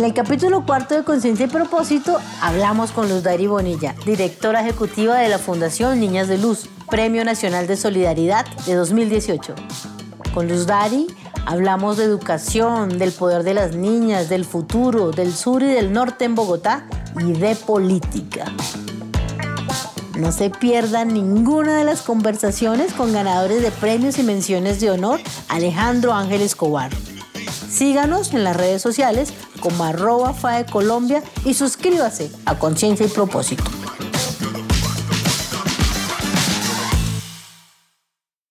En el capítulo cuarto de Conciencia y Propósito hablamos con Luz Dari Bonilla, directora ejecutiva de la Fundación Niñas de Luz, Premio Nacional de Solidaridad de 2018. Con Luz Dari hablamos de educación, del poder de las niñas, del futuro, del sur y del norte en Bogotá y de política. No se pierdan ninguna de las conversaciones con ganadores de premios y menciones de honor Alejandro Ángel Escobar. Síganos en las redes sociales como arroba FAE Colombia y suscríbase a Conciencia y Propósito.